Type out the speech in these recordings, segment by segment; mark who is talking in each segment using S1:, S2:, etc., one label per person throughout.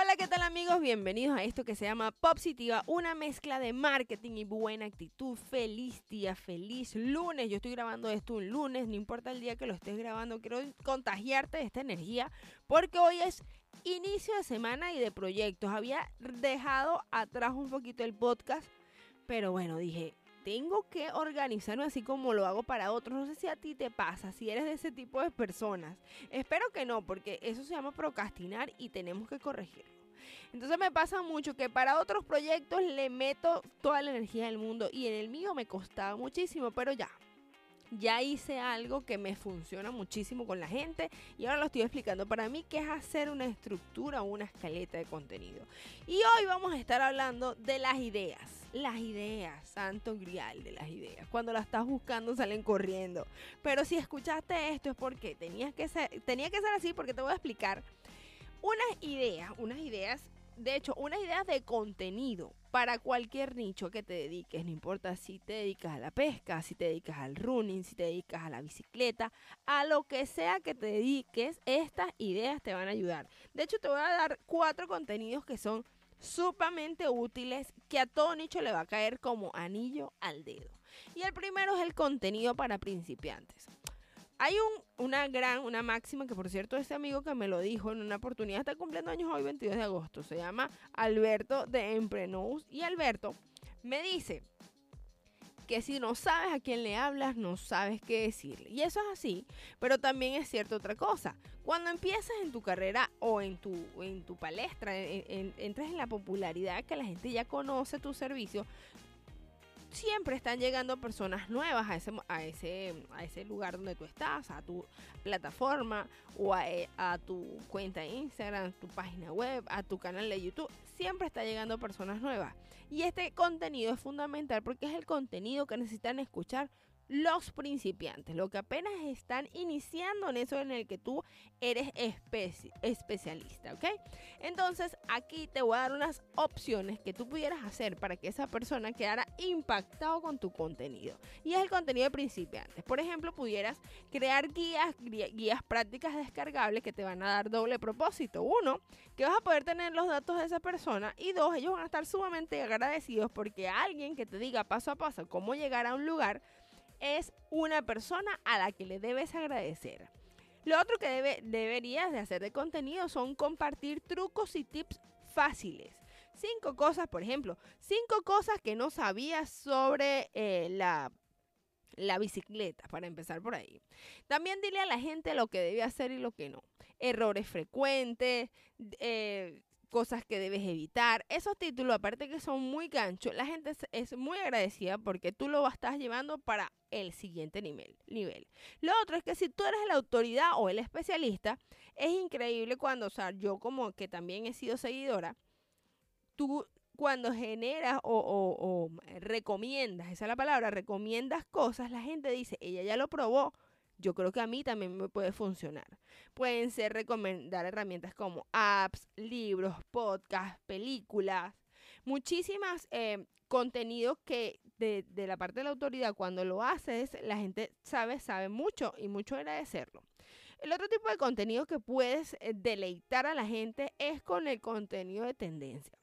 S1: Hola, ¿qué tal amigos? Bienvenidos a esto que se llama Positiva, una mezcla de marketing y buena actitud. Feliz día, feliz lunes. Yo estoy grabando esto un lunes, no importa el día que lo estés grabando, quiero contagiarte de esta energía porque hoy es inicio de semana y de proyectos. Había dejado atrás un poquito el podcast, pero bueno, dije, tengo que organizarme así como lo hago para otros. No sé si a ti te pasa, si eres de ese tipo de personas. Espero que no, porque eso se llama procrastinar y tenemos que corregirlo. Entonces me pasa mucho que para otros proyectos le meto toda la energía del mundo y en el mío me costaba muchísimo, pero ya, ya hice algo que me funciona muchísimo con la gente y ahora lo estoy explicando para mí que es hacer una estructura o una escaleta de contenido. Y hoy vamos a estar hablando de las ideas. Las ideas, santo grial de las ideas. Cuando las estás buscando salen corriendo. Pero si escuchaste esto es porque tenías que ser, tenía que ser así porque te voy a explicar unas ideas, unas ideas de hecho, unas ideas de contenido para cualquier nicho que te dediques, no importa si te dedicas a la pesca, si te dedicas al running, si te dedicas a la bicicleta, a lo que sea que te dediques, estas ideas te van a ayudar. De hecho, te voy a dar cuatro contenidos que son sumamente útiles que a todo nicho le va a caer como anillo al dedo. Y el primero es el contenido para principiantes. Hay un, una gran, una máxima que por cierto este amigo que me lo dijo en una oportunidad está cumpliendo años hoy 22 de agosto. Se llama Alberto de Emprenous y Alberto me dice que si no sabes a quién le hablas, no sabes qué decirle. Y eso es así, pero también es cierto otra cosa. Cuando empiezas en tu carrera o en tu, en tu palestra, entras en la popularidad que la gente ya conoce tu servicio, siempre están llegando personas nuevas a ese, a ese, a ese lugar donde tú estás, a tu plataforma o a, eh, a, tu cuenta de Instagram, tu página web, a tu canal de YouTube. Siempre está llegando personas nuevas. Y este contenido es fundamental porque es el contenido que necesitan escuchar los principiantes, lo que apenas están iniciando en eso en el que tú eres especialista, ¿ok? Entonces aquí te voy a dar unas opciones que tú pudieras hacer para que esa persona quedara impactado con tu contenido. Y es el contenido de principiantes. Por ejemplo, pudieras crear guías, guías prácticas descargables que te van a dar doble propósito. Uno, que vas a poder tener los datos de esa persona. Y dos, ellos van a estar sumamente agradecidos porque alguien que te diga paso a paso cómo llegar a un lugar, es una persona a la que le debes agradecer. Lo otro que debe, deberías de hacer de contenido son compartir trucos y tips fáciles. Cinco cosas, por ejemplo, cinco cosas que no sabías sobre eh, la, la bicicleta, para empezar por ahí. También dile a la gente lo que debe hacer y lo que no. Errores frecuentes, eh, cosas que debes evitar. Esos títulos, aparte que son muy ganchos, la gente es, muy agradecida porque tú lo estás llevando para el siguiente nivel, nivel. Lo otro es que si tú eres la autoridad o el especialista, es increíble cuando, o sea, yo como que también he sido seguidora, tú cuando generas o, o recomiendas, esa es la palabra, recomiendas cosas, la gente dice, ella ya lo probó, yo creo que a mí también me puede funcionar. Pueden ser recomendar herramientas como apps, libros, podcasts, películas, muchísimas eh, contenidos que de, de, la parte de la autoridad cuando lo haces la gente sabe, sabe mucho y mucho agradecerlo. El otro tipo de contenido que puedes eh, deleitar a la gente es con el contenido de tendencia.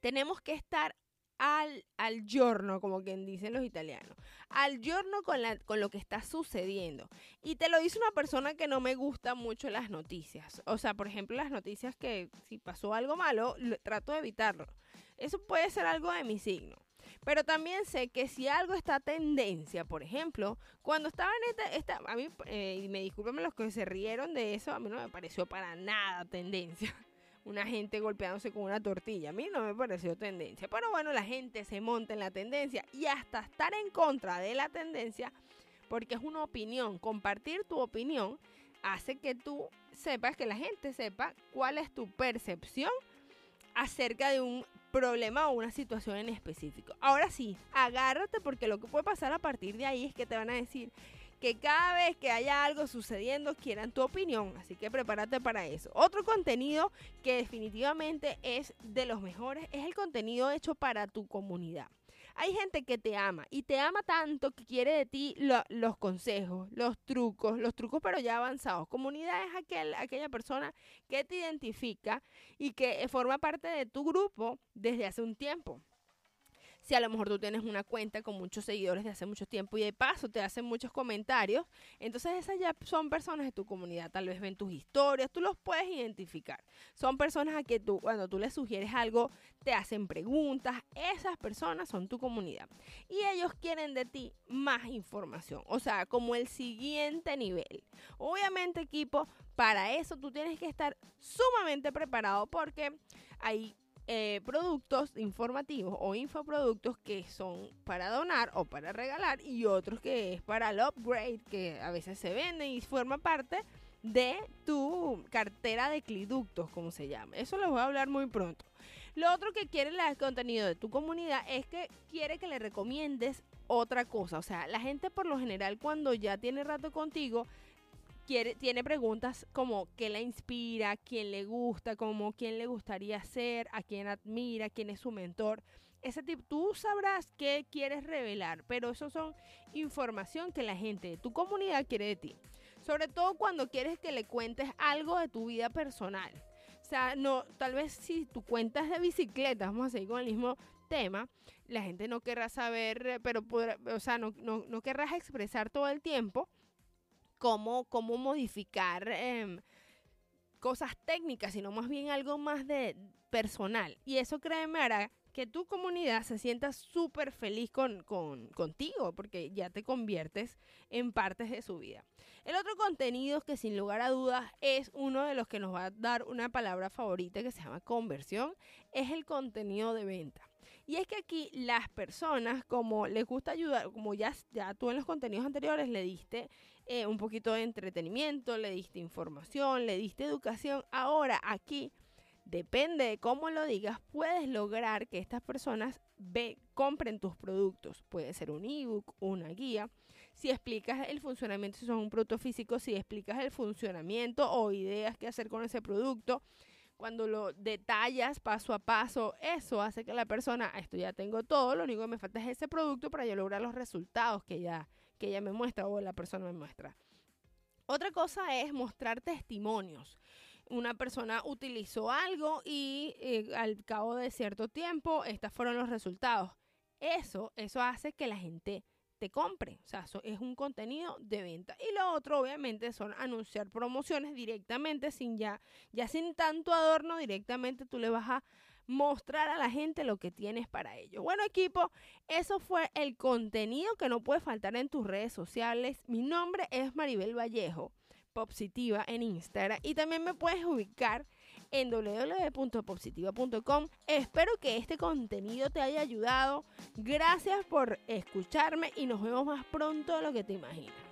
S1: Tenemos que estar al, al giorno, como quien dicen los italianos, al giorno con, la, con lo que está sucediendo. Y te lo dice una persona que no me gusta mucho las noticias. O sea, por ejemplo, las noticias que si pasó algo malo, trato de evitarlo. Eso puede ser algo de mi signo. Pero también sé que si algo está tendencia, por ejemplo, cuando estaba en esta, esta a mí, eh, y me disculpen los que se rieron de eso, a mí no me pareció para nada tendencia una gente golpeándose con una tortilla. A mí no me pareció tendencia. Pero bueno, la gente se monta en la tendencia y hasta estar en contra de la tendencia, porque es una opinión. Compartir tu opinión hace que tú sepas, que la gente sepa cuál es tu percepción acerca de un problema o una situación en específico. Ahora sí, agárrate porque lo que puede pasar a partir de ahí es que te van a decir que cada vez que haya algo sucediendo quieran tu opinión, así que prepárate para eso. Otro contenido que definitivamente es de los mejores es el contenido hecho para tu comunidad. Hay gente que te ama y te ama tanto que quiere de ti los consejos, los trucos, los trucos pero ya avanzados. Comunidad es aquel, aquella persona que te identifica y que forma parte de tu grupo desde hace un tiempo si a lo mejor tú tienes una cuenta con muchos seguidores de hace mucho tiempo y de paso te hacen muchos comentarios, entonces esas ya son personas de tu comunidad, tal vez ven tus historias, tú los puedes identificar. Son personas a que tú, cuando tú les sugieres algo, te hacen preguntas, esas personas son tu comunidad. Y ellos quieren de ti más información, o sea, como el siguiente nivel. Obviamente equipo, para eso tú tienes que estar sumamente preparado porque hay eh, productos informativos o infoproductos que son para donar o para regalar y otros que es para el upgrade que a veces se venden y forma parte de tu cartera de cliductos, como se llama. Eso lo voy a hablar muy pronto. Lo otro que quiere el contenido de tu comunidad es que quiere que le recomiendes otra cosa. O sea, la gente por lo general cuando ya tiene rato contigo tiene preguntas como qué la inspira, quién le gusta, como quién le gustaría ser, a quién admira, quién es su mentor. Ese tipo, tú sabrás qué quieres revelar, pero eso son información que la gente de tu comunidad quiere de ti. Sobre todo cuando quieres que le cuentes algo de tu vida personal. O sea, no, tal vez si tu cuentas de bicicleta, vamos a seguir con el mismo tema, la gente no querrá saber, pero o sea, no, no, no querrás expresar todo el tiempo cómo, cómo modificar em, cosas técnicas, sino más bien algo más de personal. Y eso, créeme, hará que tu comunidad se sienta súper feliz con, contigo, porque ya te conviertes en partes de su vida. El otro contenido que sin lugar a dudas es uno de los que nos va a dar una palabra favorita que se llama conversión, es el contenido de venta. Y es que aquí las personas, como les gusta ayudar, como ya, ya tú en los contenidos anteriores le diste eh, un poquito de entretenimiento, le diste información, le diste educación, ahora aquí, depende de cómo lo digas, puedes lograr que estas personas ve, compren tus productos. Puede ser un ebook, una guía. Si explicas el funcionamiento, si son un producto físico, si explicas el funcionamiento o ideas que hacer con ese producto, cuando lo detallas paso a paso, eso hace que la persona, esto ya tengo todo, lo único que me falta es ese producto para yo lograr los resultados que ella, que ella me muestra o la persona me muestra. Otra cosa es mostrar testimonios. Una persona utilizó algo y eh, al cabo de cierto tiempo, estos fueron los resultados. Eso, eso hace que la gente te compre. O sea, eso es un contenido de venta. Y lo otro, obviamente, son anunciar promociones directamente, sin ya, ya sin tanto adorno, directamente tú le vas a mostrar a la gente lo que tienes para ello. Bueno, equipo, eso fue el contenido que no puede faltar en tus redes sociales. Mi nombre es Maribel Vallejo, Positiva en Instagram. Y también me puedes ubicar en www.positiva.com. Espero que este contenido te haya ayudado. Gracias por escucharme y nos vemos más pronto de lo que te imaginas.